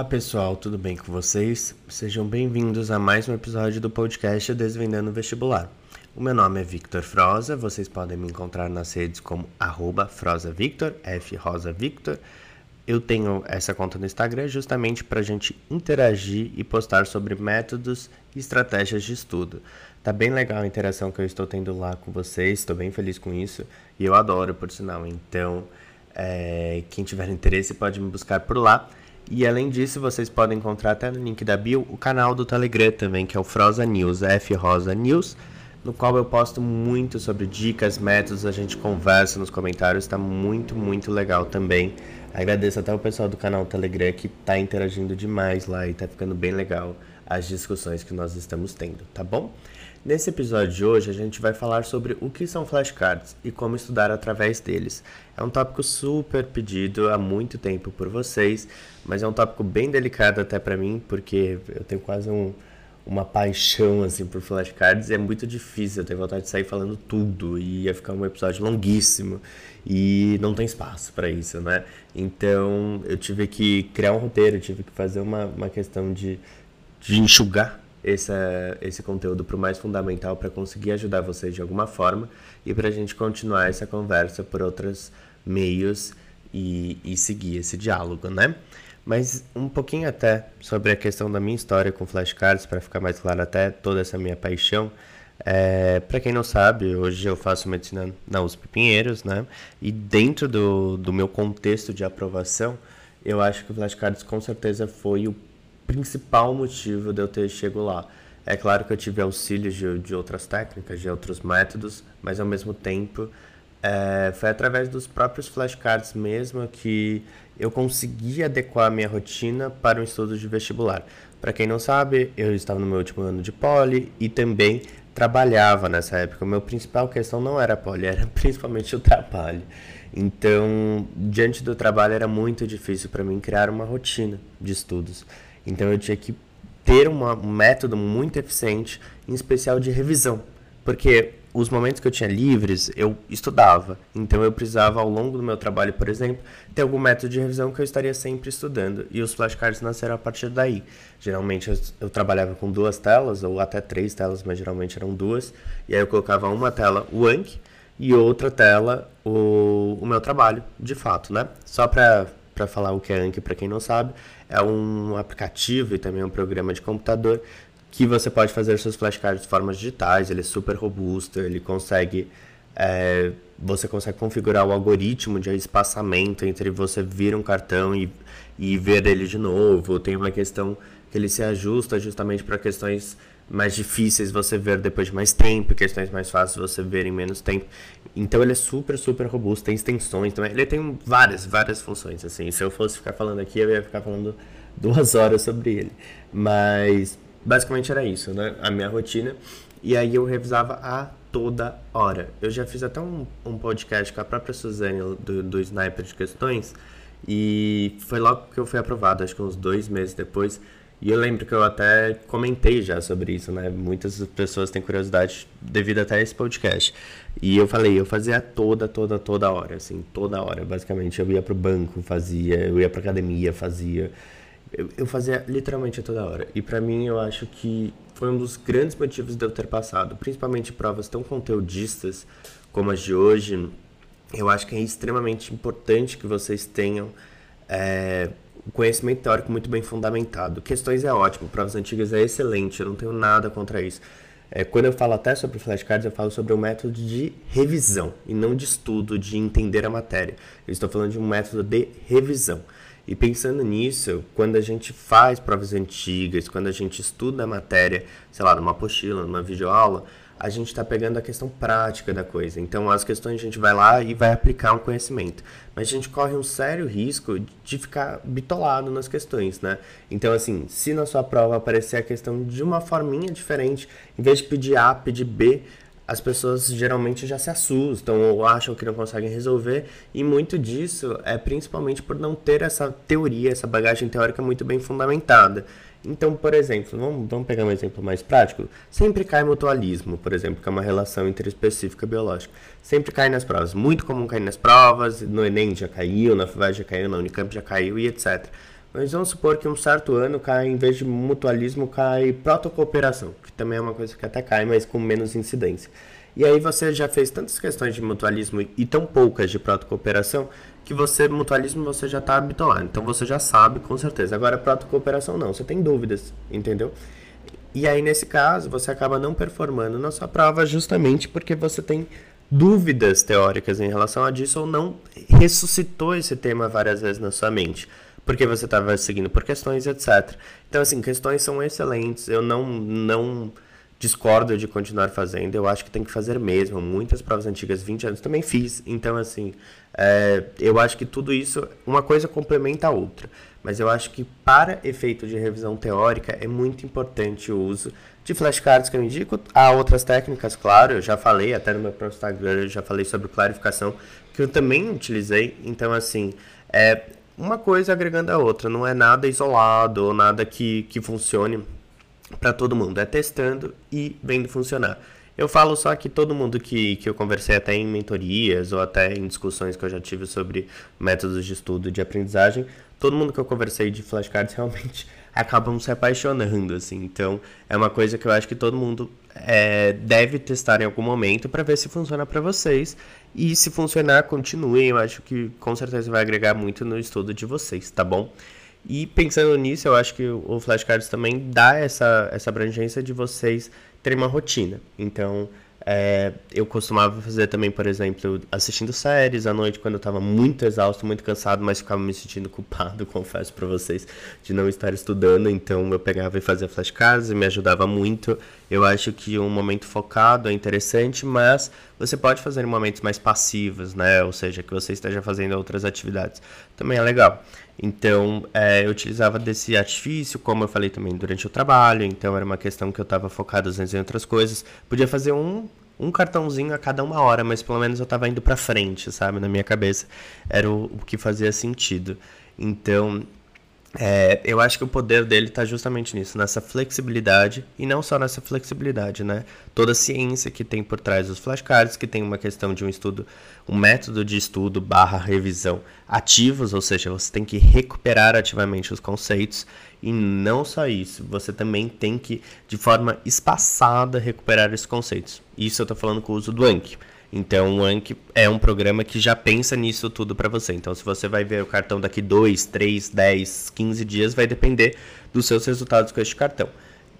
Olá pessoal, tudo bem com vocês? Sejam bem-vindos a mais um episódio do podcast Desvendando Vestibular. O meu nome é Victor Froza, vocês podem me encontrar nas redes como arroba FrozaVictor, FRosaVictor. Eu tenho essa conta no Instagram justamente para a gente interagir e postar sobre métodos e estratégias de estudo. Tá bem legal a interação que eu estou tendo lá com vocês, estou bem feliz com isso e eu adoro, por sinal. Então, é, quem tiver interesse pode me buscar por lá. E além disso, vocês podem encontrar até no link da bio o canal do Telegram também, que é o Froza News, F Rosa News, no qual eu posto muito sobre dicas, métodos, a gente conversa nos comentários, está muito, muito legal também. Agradeço até o pessoal do canal Telegram que está interagindo demais lá e está ficando bem legal as discussões que nós estamos tendo, tá bom? Nesse episódio de hoje, a gente vai falar sobre o que são flashcards e como estudar através deles. É um tópico super pedido há muito tempo por vocês, mas é um tópico bem delicado até para mim, porque eu tenho quase um, uma paixão assim por flashcards e é muito difícil, eu tenho vontade de sair falando tudo e ia ficar um episódio longuíssimo e não tem espaço para isso, né? Então, eu tive que criar um roteiro, tive que fazer uma, uma questão de, de enxugar esse, esse conteúdo para o mais fundamental para conseguir ajudar vocês de alguma forma e para a gente continuar essa conversa por outros meios e, e seguir esse diálogo, né? Mas um pouquinho até sobre a questão da minha história com flashcards, para ficar mais claro até toda essa minha paixão. É, para quem não sabe, hoje eu faço medicina na USP Pinheiros, né? E dentro do, do meu contexto de aprovação, eu acho que o flashcards com certeza foi o principal motivo de eu ter chego lá. É claro que eu tive auxílio de, de outras técnicas, de outros métodos, mas ao mesmo tempo é, foi através dos próprios flashcards mesmo que eu consegui adequar a minha rotina para o estudo de vestibular. Para quem não sabe, eu estava no meu último ano de poli e também trabalhava nessa época. A minha principal questão não era poli, era principalmente o trabalho. Então, diante do trabalho era muito difícil para mim criar uma rotina de estudos. Então eu tinha que ter uma, um método muito eficiente, em especial de revisão, porque os momentos que eu tinha livres, eu estudava. Então eu precisava, ao longo do meu trabalho, por exemplo, ter algum método de revisão que eu estaria sempre estudando. E os flashcards nasceram a partir daí. Geralmente eu, eu, trabalhava com duas telas, ou até três telas, mas geralmente eram duas. E aí eu colocava uma tela o Anki e outra tela o, o meu trabalho, de fato, né? Só para falar o que é Anki para quem não sabe, é um aplicativo e também um programa de computador que você pode fazer seus flashcards de formas digitais, ele é super robusto, ele consegue é, você consegue configurar o algoritmo de espaçamento entre você vir um cartão e, e ver ele de novo. Tem uma questão que ele se ajusta justamente para questões mais difíceis você ver depois de mais tempo, questões mais fáceis você ver em menos tempo. Então ele é super, super robusto, tem extensões, então ele tem várias, várias funções, assim. Se eu fosse ficar falando aqui, eu ia ficar falando duas horas sobre ele. Mas basicamente era isso, né? A minha rotina. E aí eu revisava a toda hora. Eu já fiz até um, um podcast com a própria Suzane do, do Sniper de Questões. E foi logo que eu fui aprovado, acho que uns dois meses depois e eu lembro que eu até comentei já sobre isso, né? Muitas pessoas têm curiosidade devido até a esse podcast. E eu falei, eu fazia toda, toda, toda hora, assim, toda hora, basicamente. Eu ia pro banco, fazia, eu ia pra academia, fazia. Eu, eu fazia literalmente toda hora. E para mim, eu acho que foi um dos grandes motivos de eu ter passado, principalmente provas tão conteudistas como as de hoje. Eu acho que é extremamente importante que vocês tenham. É, conhecimento teórico muito bem fundamentado. Questões é ótimo, provas antigas é excelente, eu não tenho nada contra isso. É, quando eu falo até sobre flashcards, eu falo sobre um método de revisão e não de estudo, de entender a matéria. Eu estou falando de um método de revisão. E pensando nisso, quando a gente faz provas antigas, quando a gente estuda a matéria, sei lá, numa apostila, numa videoaula, a gente está pegando a questão prática da coisa. Então, as questões a gente vai lá e vai aplicar um conhecimento. Mas a gente corre um sério risco de ficar bitolado nas questões, né? Então, assim, se na sua prova aparecer a questão de uma forminha diferente, em vez de pedir A, pedir B, as pessoas geralmente já se assustam ou acham que não conseguem resolver, e muito disso é principalmente por não ter essa teoria, essa bagagem teórica muito bem fundamentada. Então, por exemplo, vamos, vamos pegar um exemplo mais prático. Sempre cai mutualismo, por exemplo, que é uma relação interespecífica biológica. Sempre cai nas provas. Muito comum cair nas provas, no Enem já caiu, na FUVEST já caiu, na Unicamp já caiu e etc. Mas vamos supor que um certo ano cai, em vez de mutualismo, cai protocooperação, que também é uma coisa que até cai, mas com menos incidência. E aí você já fez tantas questões de mutualismo e tão poucas de protocooperação que você, mutualismo, você já está habituado. Então você já sabe com certeza. Agora, protocooperação não, você tem dúvidas, entendeu? E aí, nesse caso, você acaba não performando na sua prova justamente porque você tem dúvidas teóricas em relação a disso ou não ressuscitou esse tema várias vezes na sua mente. Porque você estava seguindo por questões, etc. Então, assim, questões são excelentes. Eu não, não discordo de continuar fazendo, eu acho que tem que fazer mesmo. Muitas provas antigas, 20 anos, também fiz. Então, assim, é, eu acho que tudo isso, uma coisa complementa a outra. Mas eu acho que para efeito de revisão teórica é muito importante o uso de flashcards que eu indico. Há outras técnicas, claro, eu já falei, até no meu próprio Instagram, eu já falei sobre clarificação, que eu também utilizei. Então, assim, é uma coisa agregando a outra, não é nada isolado ou nada que, que funcione para todo mundo. É testando e vendo funcionar. Eu falo só que todo mundo que, que eu conversei até em mentorias ou até em discussões que eu já tive sobre métodos de estudo de aprendizagem, todo mundo que eu conversei de flashcards realmente acabam se apaixonando, assim. Então, é uma coisa que eu acho que todo mundo é, deve testar em algum momento para ver se funciona para vocês. E se funcionar, continuem. Eu acho que com certeza vai agregar muito no estudo de vocês, tá bom? E pensando nisso, eu acho que o Flashcards também dá essa, essa abrangência de vocês terem uma rotina. Então, é, eu costumava fazer também, por exemplo, assistindo séries à noite quando eu estava muito exausto, muito cansado, mas ficava me sentindo culpado, confesso para vocês, de não estar estudando. Então eu pegava e fazia flashcards e me ajudava muito. Eu acho que um momento focado é interessante, mas você pode fazer em momentos mais passivos, né? Ou seja, que você esteja fazendo outras atividades. Também é legal. Então, é, eu utilizava desse artifício, como eu falei também, durante o trabalho. Então, era uma questão que eu estava focado em outras coisas. Podia fazer um, um cartãozinho a cada uma hora, mas pelo menos eu estava indo para frente, sabe? Na minha cabeça. Era o, o que fazia sentido. Então, é, eu acho que o poder dele está justamente nisso, nessa flexibilidade, e não só nessa flexibilidade, né? Toda a ciência que tem por trás dos flashcards, que tem uma questão de um estudo, um método de estudo barra revisão ativos, ou seja, você tem que recuperar ativamente os conceitos, e não só isso, você também tem que, de forma espaçada, recuperar esses conceitos. Isso eu estou falando com o uso do Anki. Então o Anki é um programa que já pensa nisso tudo para você. Então se você vai ver o cartão daqui 2, 3, 10, 15 dias, vai depender dos seus resultados com este cartão.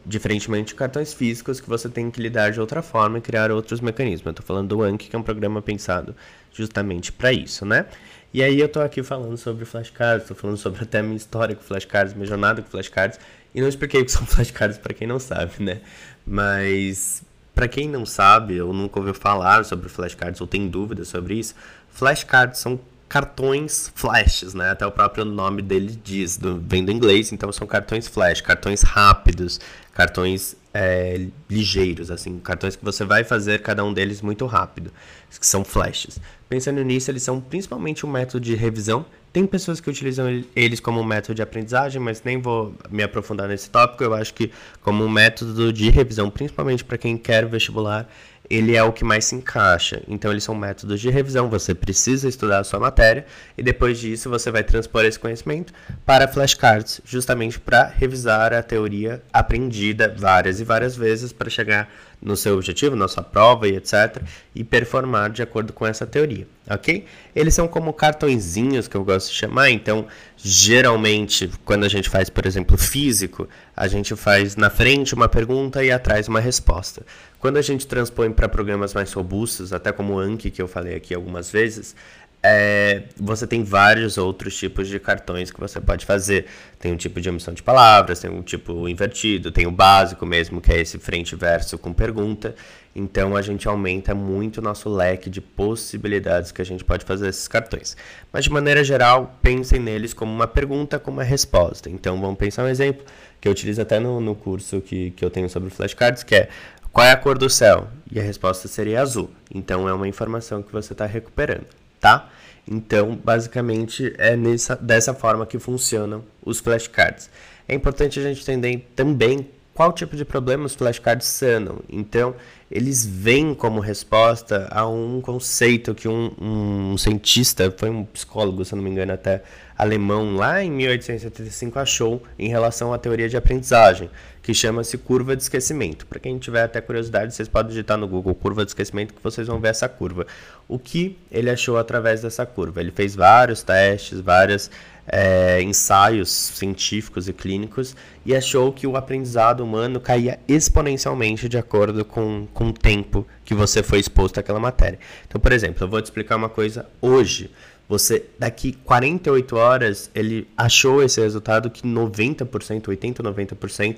Diferentemente de cartões físicos que você tem que lidar de outra forma e criar outros mecanismos. Eu estou falando do Anki, que é um programa pensado justamente para isso, né? E aí eu estou aqui falando sobre flashcards, estou falando sobre até a minha história com flashcards, minha jornada com flashcards, e não expliquei o que são flashcards para quem não sabe, né? Mas para quem não sabe ou nunca ouviu falar sobre flashcards ou tem dúvidas sobre isso, flashcards são cartões flashes, né? Até o próprio nome dele diz, do, vem do inglês, então são cartões flash, cartões rápidos, cartões é, ligeiros, assim, cartões que você vai fazer cada um deles muito rápido, que são flashes. Pensando nisso, eles são principalmente um método de revisão tem pessoas que utilizam eles como método de aprendizagem, mas nem vou me aprofundar nesse tópico. Eu acho que como um método de revisão, principalmente para quem quer vestibular, ele é o que mais se encaixa. Então, eles são métodos de revisão. Você precisa estudar a sua matéria e depois disso você vai transpor esse conhecimento para flashcards, justamente para revisar a teoria aprendida várias e várias vezes para chegar no seu objetivo, na sua prova e etc. e performar de acordo com essa teoria, ok? Eles são como cartõezinhos que eu gosto de chamar, então geralmente quando a gente faz, por exemplo, físico, a gente faz na frente uma pergunta e atrás uma resposta. Quando a gente transpõe para programas mais robustos, até como o Anki que eu falei aqui algumas vezes, é, você tem vários outros tipos de cartões que você pode fazer. Tem um tipo de omissão de palavras, tem um tipo invertido, tem o básico mesmo, que é esse frente verso com pergunta. Então a gente aumenta muito o nosso leque de possibilidades que a gente pode fazer esses cartões. Mas de maneira geral, pensem neles como uma pergunta com uma resposta. Então vamos pensar um exemplo que eu utilizo até no, no curso que, que eu tenho sobre flashcards, que é qual é a cor do céu? E a resposta seria azul. Então é uma informação que você está recuperando tá? Então, basicamente, é nessa, dessa forma que funcionam os flashcards. É importante a gente entender também qual tipo de problema os flashcards sanam. Então, eles vêm como resposta a um conceito que um, um cientista, foi um psicólogo, se não me engano, até alemão lá em 1875 achou em relação à teoria de aprendizagem, que chama-se curva de esquecimento. Para quem tiver até curiosidade, vocês podem digitar no Google curva de esquecimento que vocês vão ver essa curva. O que ele achou através dessa curva? Ele fez vários testes, vários é, ensaios científicos e clínicos e achou que o aprendizado humano caía exponencialmente de acordo com, com o tempo que você foi exposto àquela matéria. Então, por exemplo, eu vou te explicar uma coisa hoje. Você, daqui 48 horas, ele achou esse resultado que 90%, 80, 90%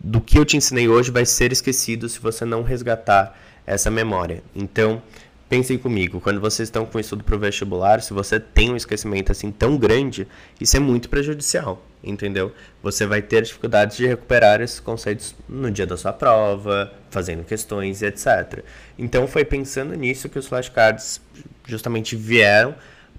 do que eu te ensinei hoje vai ser esquecido se você não resgatar essa memória. Então, pensem comigo, quando vocês estão com estudo para o vestibular, se você tem um esquecimento assim tão grande, isso é muito prejudicial, entendeu? Você vai ter dificuldades de recuperar esses conceitos no dia da sua prova, fazendo questões e etc. Então, foi pensando nisso que os flashcards justamente vieram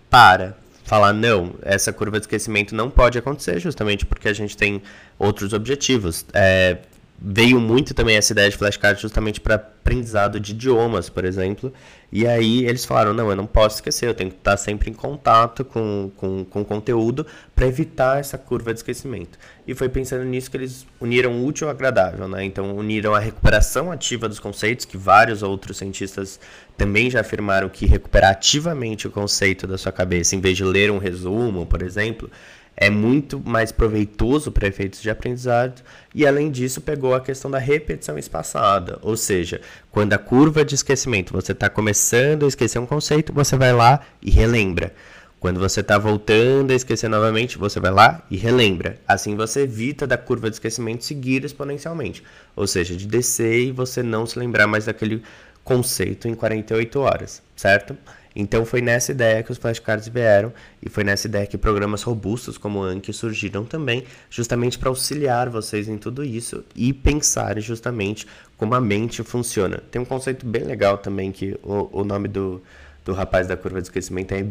para falar não, essa curva de esquecimento não pode acontecer, justamente porque a gente tem outros objetivos. É, veio muito também essa ideia de flashcards justamente para aprendizado de idiomas, por exemplo. E aí eles falaram, não, eu não posso esquecer, eu tenho que estar sempre em contato com, com, com conteúdo para evitar essa curva de esquecimento. E foi pensando nisso que eles uniram o útil ao agradável, né? Então uniram a recuperação ativa dos conceitos, que vários outros cientistas também já afirmaram que recuperar ativamente o conceito da sua cabeça, em vez de ler um resumo, por exemplo, é muito mais proveitoso para efeitos de aprendizado e além disso pegou a questão da repetição espaçada, ou seja, quando a curva de esquecimento você está começando a esquecer um conceito, você vai lá e relembra. Quando você está voltando a esquecer novamente, você vai lá e relembra. Assim você evita da curva de esquecimento seguir exponencialmente, ou seja, de descer e você não se lembrar mais daquele conceito em 48 horas, certo? Então foi nessa ideia que os flashcards vieram e foi nessa ideia que programas robustos como o Anki surgiram também, justamente para auxiliar vocês em tudo isso e pensarem justamente como a mente funciona. Tem um conceito bem legal também que o, o nome do, do rapaz da curva de esquecimento é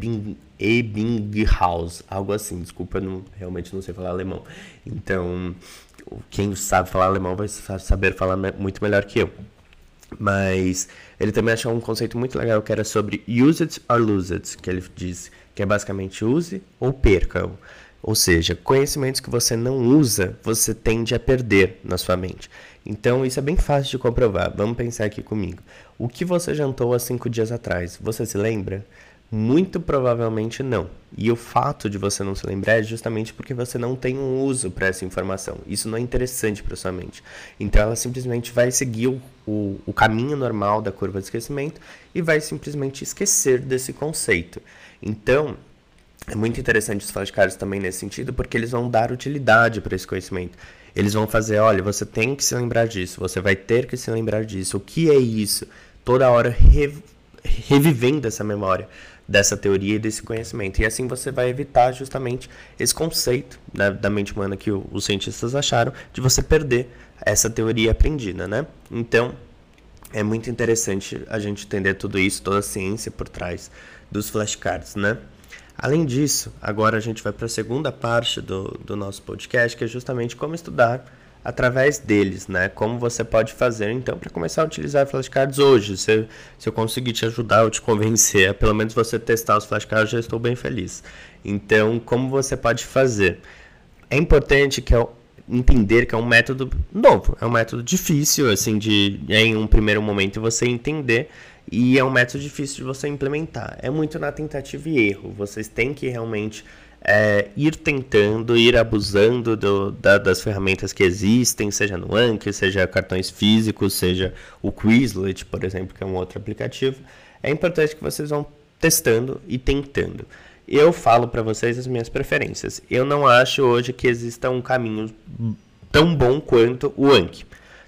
Ebbinghaus, algo assim. Desculpa, eu não, realmente não sei falar alemão. Então, quem sabe falar alemão vai saber falar muito melhor que eu. Mas ele também achou um conceito muito legal que era sobre use it or lose it, que ele diz que é basicamente use ou perca. Ou seja, conhecimentos que você não usa, você tende a perder na sua mente. Então, isso é bem fácil de comprovar. Vamos pensar aqui comigo. O que você jantou há cinco dias atrás? Você se lembra? Muito provavelmente não. E o fato de você não se lembrar é justamente porque você não tem um uso para essa informação. Isso não é interessante para sua mente. Então ela simplesmente vai seguir o, o, o, caminho normal da curva de esquecimento e vai simplesmente esquecer desse conceito. Então. É muito interessante os flashcards também nesse sentido, porque eles vão dar utilidade para esse conhecimento. Eles vão fazer, olha, você tem que se lembrar disso, você vai ter que se lembrar disso. O que é isso? Toda hora re revivendo essa memória dessa teoria e desse conhecimento. E assim você vai evitar justamente esse conceito da, da mente humana que o, os cientistas acharam de você perder essa teoria aprendida, né? Então, é muito interessante a gente entender tudo isso, toda a ciência por trás dos flashcards, né? Além disso, agora a gente vai para a segunda parte do, do nosso podcast, que é justamente como estudar através deles, né? Como você pode fazer então para começar a utilizar flashcards hoje? Se, se eu conseguir te ajudar ou te convencer, pelo menos você testar os flashcards, já estou bem feliz. Então, como você pode fazer? É importante que eu entender que é um método novo, é um método difícil assim de em um primeiro momento você entender e é um método difícil de você implementar. É muito na tentativa e erro. Vocês têm que realmente é, ir tentando, ir abusando do, da, das ferramentas que existem, seja no Anki, seja cartões físicos, seja o Quizlet, por exemplo, que é um outro aplicativo. É importante que vocês vão testando e tentando. Eu falo para vocês as minhas preferências. Eu não acho hoje que exista um caminho tão bom quanto o Anki.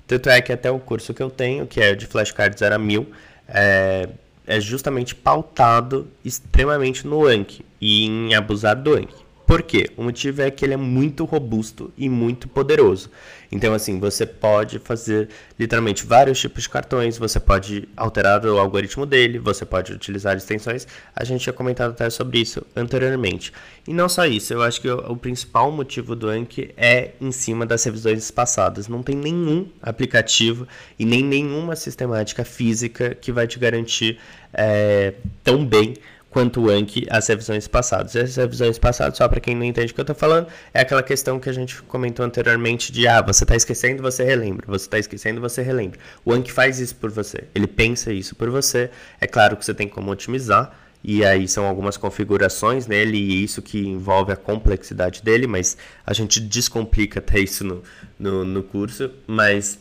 Tanto é que até o curso que eu tenho, que é de flashcards era mil, é, é justamente pautado extremamente no Anki e em abusar do Anki. Por quê? O motivo é que ele é muito robusto e muito poderoso. Então, assim, você pode fazer literalmente vários tipos de cartões, você pode alterar o algoritmo dele, você pode utilizar extensões. A gente tinha comentado até sobre isso anteriormente. E não só isso, eu acho que o, principal motivo do Anki é em cima das revisões passadas. Não tem nenhum aplicativo e nem nenhuma sistemática física que vai te garantir é, tão bem quanto o Anki as revisões passadas. As revisões passadas, só para quem não entende o que eu estou falando, é aquela questão que a gente comentou anteriormente de ah, você está esquecendo, você relembra, você está esquecendo, você relembra. O Anki faz isso por você, ele pensa isso por você. É claro que você tem como otimizar, e aí são algumas configurações nele e isso que envolve a complexidade dele, mas a gente descomplica até isso no, no, no curso, mas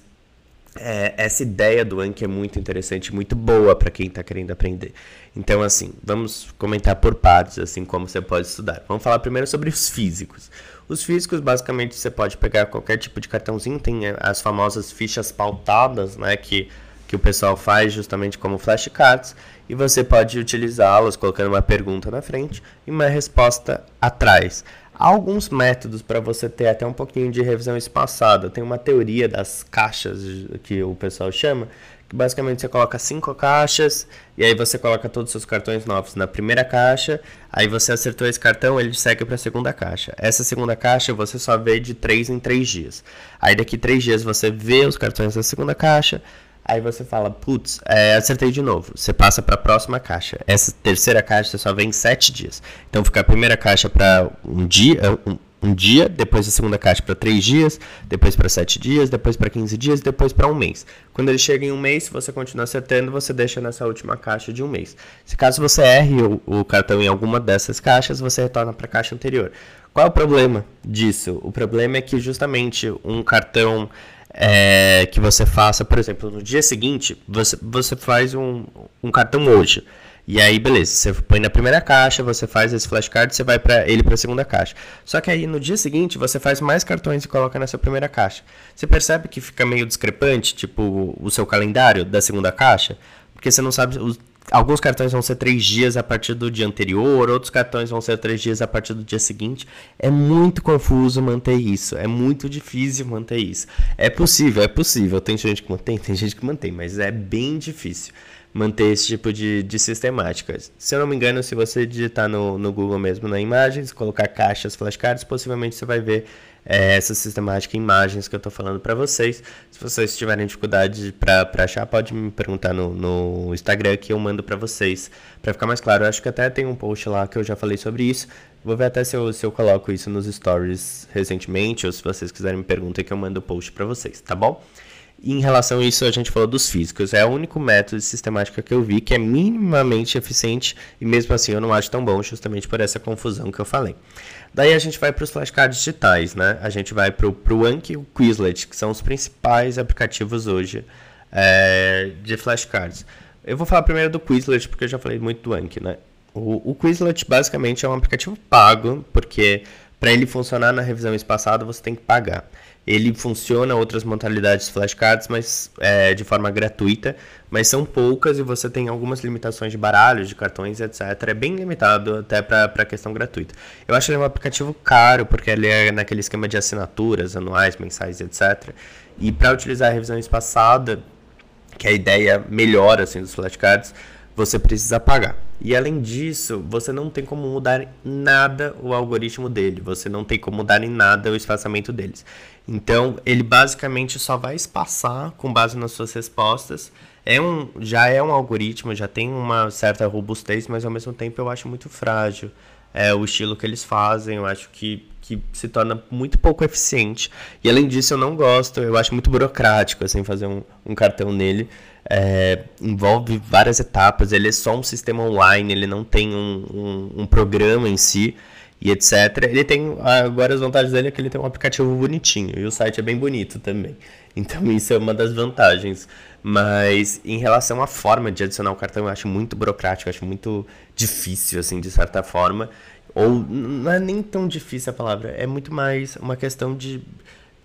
é, essa ideia do Anki é muito interessante, muito boa para quem está querendo aprender. Então, assim, vamos comentar por partes, assim, como você pode estudar. Vamos falar primeiro sobre os físicos. Os físicos, basicamente, você pode pegar qualquer tipo de cartãozinho, tem é, as famosas fichas pautadas, né, que, que o pessoal faz justamente como flashcards, e você pode utilizá-las colocando uma pergunta na frente e uma resposta atrás. Há alguns métodos para você ter até um pouquinho de revisão espaçada. Tem uma teoria das caixas que o pessoal chama, que basicamente você coloca cinco caixas e aí você coloca todos os seus cartões novos na primeira caixa. Aí você acertou esse cartão, ele segue para a segunda caixa. Essa segunda caixa você só vê de três em três dias. Aí daqui três dias você vê os cartões da segunda caixa. Aí você fala, putz, é, acertei de novo. Você passa para a próxima caixa. Essa terceira caixa só vem em sete dias. Então fica a primeira caixa para um dia, um, um, dia, depois a segunda caixa para três dias, depois para sete dias, depois para 15 dias, depois para um mês. Quando ele chega em um mês, se você continua acertando, você deixa nessa última caixa de um mês. Se caso você erre o, o cartão em alguma dessas caixas, você retorna para a caixa anterior. Qual é o problema disso? O problema é que justamente um cartão é, que você faça, por exemplo, no dia seguinte, você, você faz um, um cartão hoje. E aí, beleza, você põe na primeira caixa, você faz esse flashcard, você vai para ele para a segunda caixa. Só que aí no dia seguinte você faz mais cartões e coloca nessa primeira caixa. Você percebe que fica meio discrepante, tipo, o seu calendário da segunda caixa, porque você não sabe alguns cartões vão ser três dias a partir do dia anterior, outros cartões vão ser três dias a partir do dia seguinte. É muito confuso manter isso, é muito difícil manter isso. É possível, é possível. Tem gente que mantém, tem gente que mantém, mas é bem difícil manter esse tipo de, de sistemática. Se eu não me engano, se você digitar no, no Google mesmo na imagens, colocar caixas flashcards, possivelmente você vai ver é, essa sistemática em imagens que eu estou falando para vocês. Se vocês tiverem dificuldade para achar, pode me perguntar no, no Instagram que eu mando para vocês. Para ficar mais claro, acho que até tem um post lá que eu já falei sobre isso. Vou ver até se eu, se eu coloco isso nos stories recentemente, ou se vocês quiserem me perguntar que eu mando o post para vocês, tá bom? Em relação a isso, a gente falou dos físicos. É o único método de sistemática que eu vi que é minimamente eficiente e mesmo assim eu não acho tão bom, justamente por essa confusão que eu falei. Daí a gente vai para os flashcards digitais, né? A gente vai para o Anki e o Quizlet, que são os principais aplicativos hoje é, de flashcards. Eu vou falar primeiro do Quizlet, porque eu já falei muito do Anki, né? O, o Quizlet basicamente é um aplicativo pago, porque para ele funcionar na revisão espaçada você tem que pagar. Ele funciona outras modalidades flashcards, mas é, de forma gratuita, mas são poucas e você tem algumas limitações de baralhos, de cartões, etc. É bem limitado até para a questão gratuita. Eu acho ele um aplicativo caro, porque ele é naquele esquema de assinaturas anuais, mensais, etc. E para utilizar a revisão espaçada, que é a ideia melhor assim, dos flashcards, você precisa pagar. E além disso, você não tem como mudar nada o algoritmo dele, você não tem como mudar em nada o espaçamento deles. Então, ele basicamente só vai espaçar com base nas suas respostas. É um, já é um algoritmo, já tem uma certa robustez, mas ao mesmo tempo eu acho muito frágil. É, o estilo que eles fazem, eu acho que, que se torna muito pouco eficiente. E além disso, eu não gosto, eu acho muito burocrático assim, fazer um, um cartão nele é, envolve várias etapas, ele é só um sistema online, ele não tem um, um, um, programa em si e etc. Ele tem, agora as vantagens dele é que ele tem um aplicativo bonitinho e o site é bem bonito também. Então isso é uma das vantagens. Mas em relação à forma de adicionar o cartão, eu acho muito burocrático, eu acho muito difícil, assim, de certa forma. Ou não é nem tão difícil a palavra, é muito mais uma questão de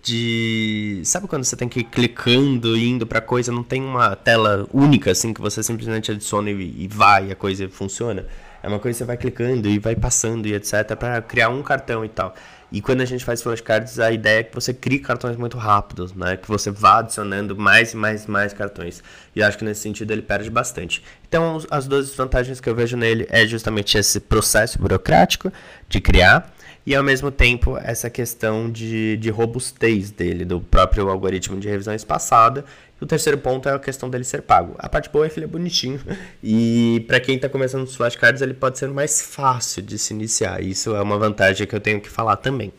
de. Sabe quando você tem que ir clicando e indo pra coisa, não tem uma tela única, assim, que você simplesmente adiciona e, e vai a coisa funciona? É uma coisa que você vai clicando e vai passando e etc. para criar um cartão e tal. E quando a gente faz flashcards, a ideia é que você crie cartões muito rápidos, né? Que você vá adicionando mais e mais e mais cartões. E acho que nesse sentido ele perde bastante. Então, as duas vantagens que eu vejo nele é justamente esse processo burocrático de criar e ao mesmo tempo essa questão de, de robustez dele, do próprio algoritmo de revisão espaçada. E o terceiro ponto é a questão dele ser pago. A parte boa é que ele é bonitinho e para quem está começando os flashcards ele pode ser mais fácil de se iniciar. Isso é uma vantagem que eu tenho que falar também.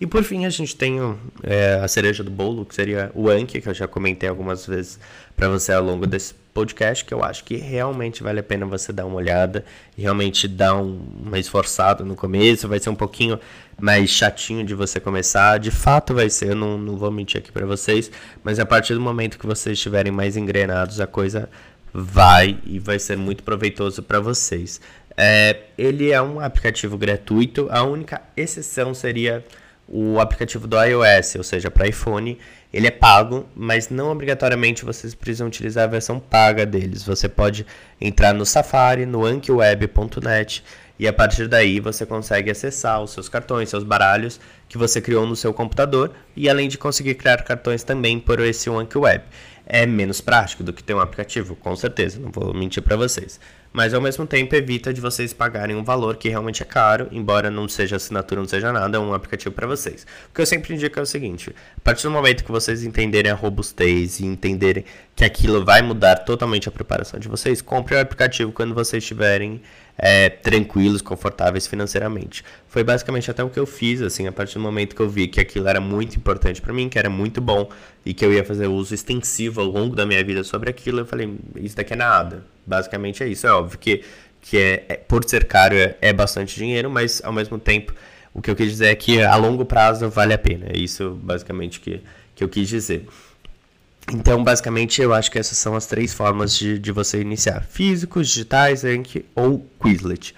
E por fim a gente tem é, a cereja do bolo, que seria o Anki, que eu já comentei algumas vezes para você ao longo desse podcast que eu acho que realmente vale a pena você dar uma olhada realmente dar um, uma esforçada no começo. Vai ser um pouquinho mais chatinho de você começar. De fato vai ser, eu não, não vou mentir aqui para vocês, mas a partir do momento que vocês estiverem mais engrenados, a coisa vai e vai ser muito proveitoso para vocês. É, ele é um aplicativo gratuito, a única exceção seria o aplicativo do iOS, ou seja, para iPhone, ele é pago, mas não obrigatoriamente vocês precisam utilizar a versão paga deles. Você pode entrar no Safari, no ankiweb.net e a partir daí você consegue acessar os seus cartões, seus baralhos que você criou no seu computador e além de conseguir criar cartões também por esse AnkiWeb. É menos prático do que ter um aplicativo, com certeza, não vou mentir para vocês mas ao mesmo tempo evita de vocês pagarem um valor que realmente é caro, embora não seja assinatura, não seja nada, é um aplicativo para vocês. O que eu sempre indico é o seguinte: a partir do momento que vocês entenderem a robustez e entenderem que aquilo vai mudar totalmente a preparação de vocês, compre o aplicativo quando vocês estiverem é, tranquilos, confortáveis financeiramente. Foi basicamente até o que eu fiz, assim, a partir do momento que eu vi que aquilo era muito importante para mim, que era muito bom e que eu ia fazer uso extensivo ao longo da minha vida sobre aquilo, eu falei, isso daqui é nada. Basicamente é isso. É óbvio que, que é, é por ser caro é, é bastante dinheiro, mas ao mesmo tempo o que eu quis dizer é que a longo prazo vale a pena. É isso basicamente que, que eu quis dizer. Então, basicamente, eu acho que essas são as três formas de, de você iniciar: físicos, digitais, Anki ou Quizlet.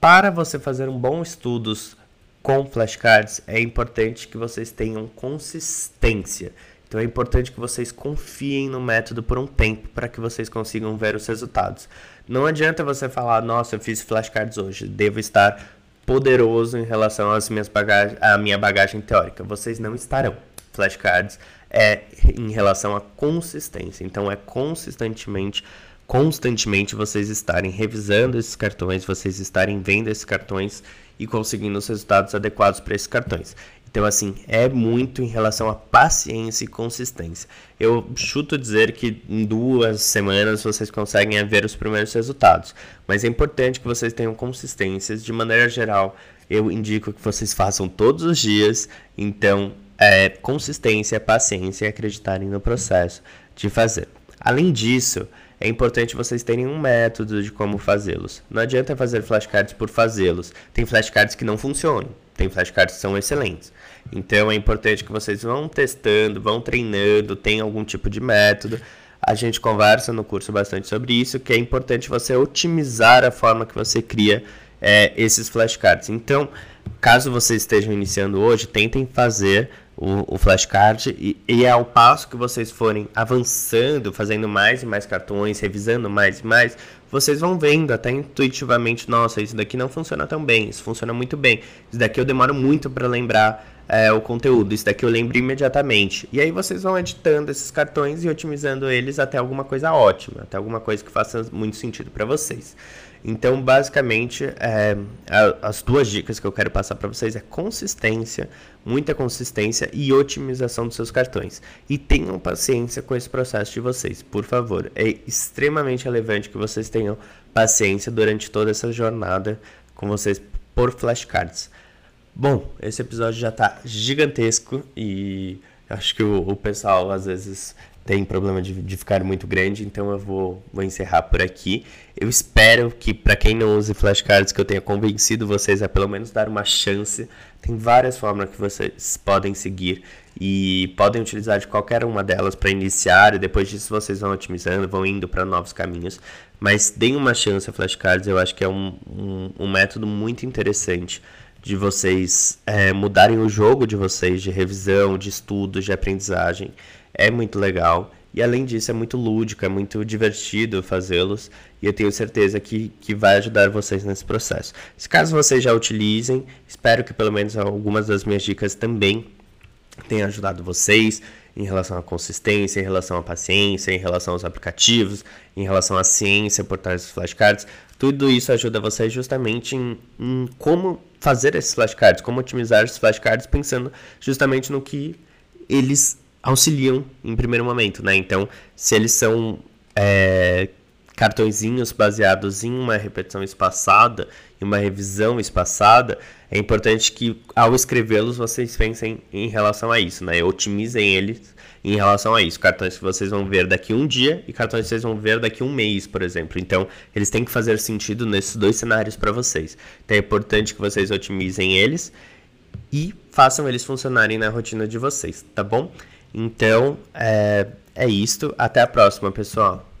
Para você fazer um bom estudos com flashcards, é importante que vocês tenham consistência. Então é importante que vocês confiem no método por um tempo para que vocês consigam ver os resultados. Não adianta você falar, nossa, eu fiz flashcards hoje, devo estar poderoso em relação às minhas bagagem, à minha bagagem teórica. Vocês não estarão. Flashcards é em relação à consistência. Então é consistentemente, constantemente vocês estarem revisando esses cartões, vocês estarem vendo esses cartões e conseguindo os resultados adequados para esses cartões. Então, assim, é muito em relação à paciência e consistência. Eu chuto dizer que em duas semanas vocês conseguem ver os primeiros resultados, mas é importante que vocês tenham consistências. De maneira geral, eu indico que vocês façam todos os dias. Então, é, consistência, paciência e acreditarem no processo de fazer. Além disso, é importante vocês terem um método de como fazê-los. Não adianta fazer flashcards por fazê-los. Tem flashcards que não funcionam, tem flashcards que são excelentes. Então é importante que vocês vão testando, vão treinando, tenham algum tipo de método. A gente conversa no curso bastante sobre isso, que é importante você otimizar a forma que você cria é, esses flashcards. Então, caso vocês estejam iniciando hoje, tentem fazer o, o flashcard e, e é ao passo que vocês forem avançando, fazendo mais e mais cartões, revisando mais e mais, vocês vão vendo até intuitivamente, nossa, isso daqui não funciona tão bem, isso funciona muito bem, isso daqui eu demoro muito para lembrar é, o conteúdo, isso daqui eu lembro imediatamente. E aí vocês vão editando esses cartões e otimizando eles até alguma coisa ótima, até alguma coisa que faça muito sentido para vocês. Então, basicamente, é, as duas dicas que eu quero passar para vocês é consistência, muita consistência e otimização dos seus cartões. E tenham paciência com esse processo de vocês, por favor. É extremamente relevante que vocês tenham paciência durante toda essa jornada com vocês por flashcards. Bom, esse episódio já está gigantesco e acho que o, o pessoal às vezes tem problema de, de ficar muito grande, então eu vou, vou encerrar por aqui. Eu espero que, para quem não use flashcards, que eu tenha convencido vocês a pelo menos dar uma chance. Tem várias formas que vocês podem seguir e podem utilizar de qualquer uma delas para iniciar, e depois disso vocês vão otimizando, vão indo para novos caminhos. Mas deem uma chance a flashcards, eu acho que é um, um, um método muito interessante de vocês é, mudarem o jogo de vocês, de revisão, de estudos, de aprendizagem é muito legal E além disso, é muito lúdico, é muito divertido fazê-los. E eu tenho certeza que, que vai ajudar vocês nesse processo. Se caso vocês já utilizem, espero que pelo menos algumas das minhas dicas também tenham ajudado vocês em relação à consistência, em relação à paciência, em relação aos aplicativos, em relação à ciência por trás dos flashcards. Tudo isso ajuda vocês justamente em, em como fazer esses flashcards, como otimizar esses flashcards, pensando justamente no que eles auxiliam em primeiro momento, né? Então, se eles são é, cartõezinhos baseados em uma repetição espaçada, em uma revisão espaçada, é importante que ao escrevê-los vocês pensem em relação a isso, né? Otimizem eles em relação a isso. Cartões que vocês vão ver daqui um dia e cartões que vocês vão ver daqui um mês, por exemplo. Então, eles têm que fazer sentido nesses dois cenários para vocês. Então, é importante que vocês otimizem eles e façam eles funcionarem na rotina de vocês, tá bom? Então, é, é isto. Até a próxima, pessoal.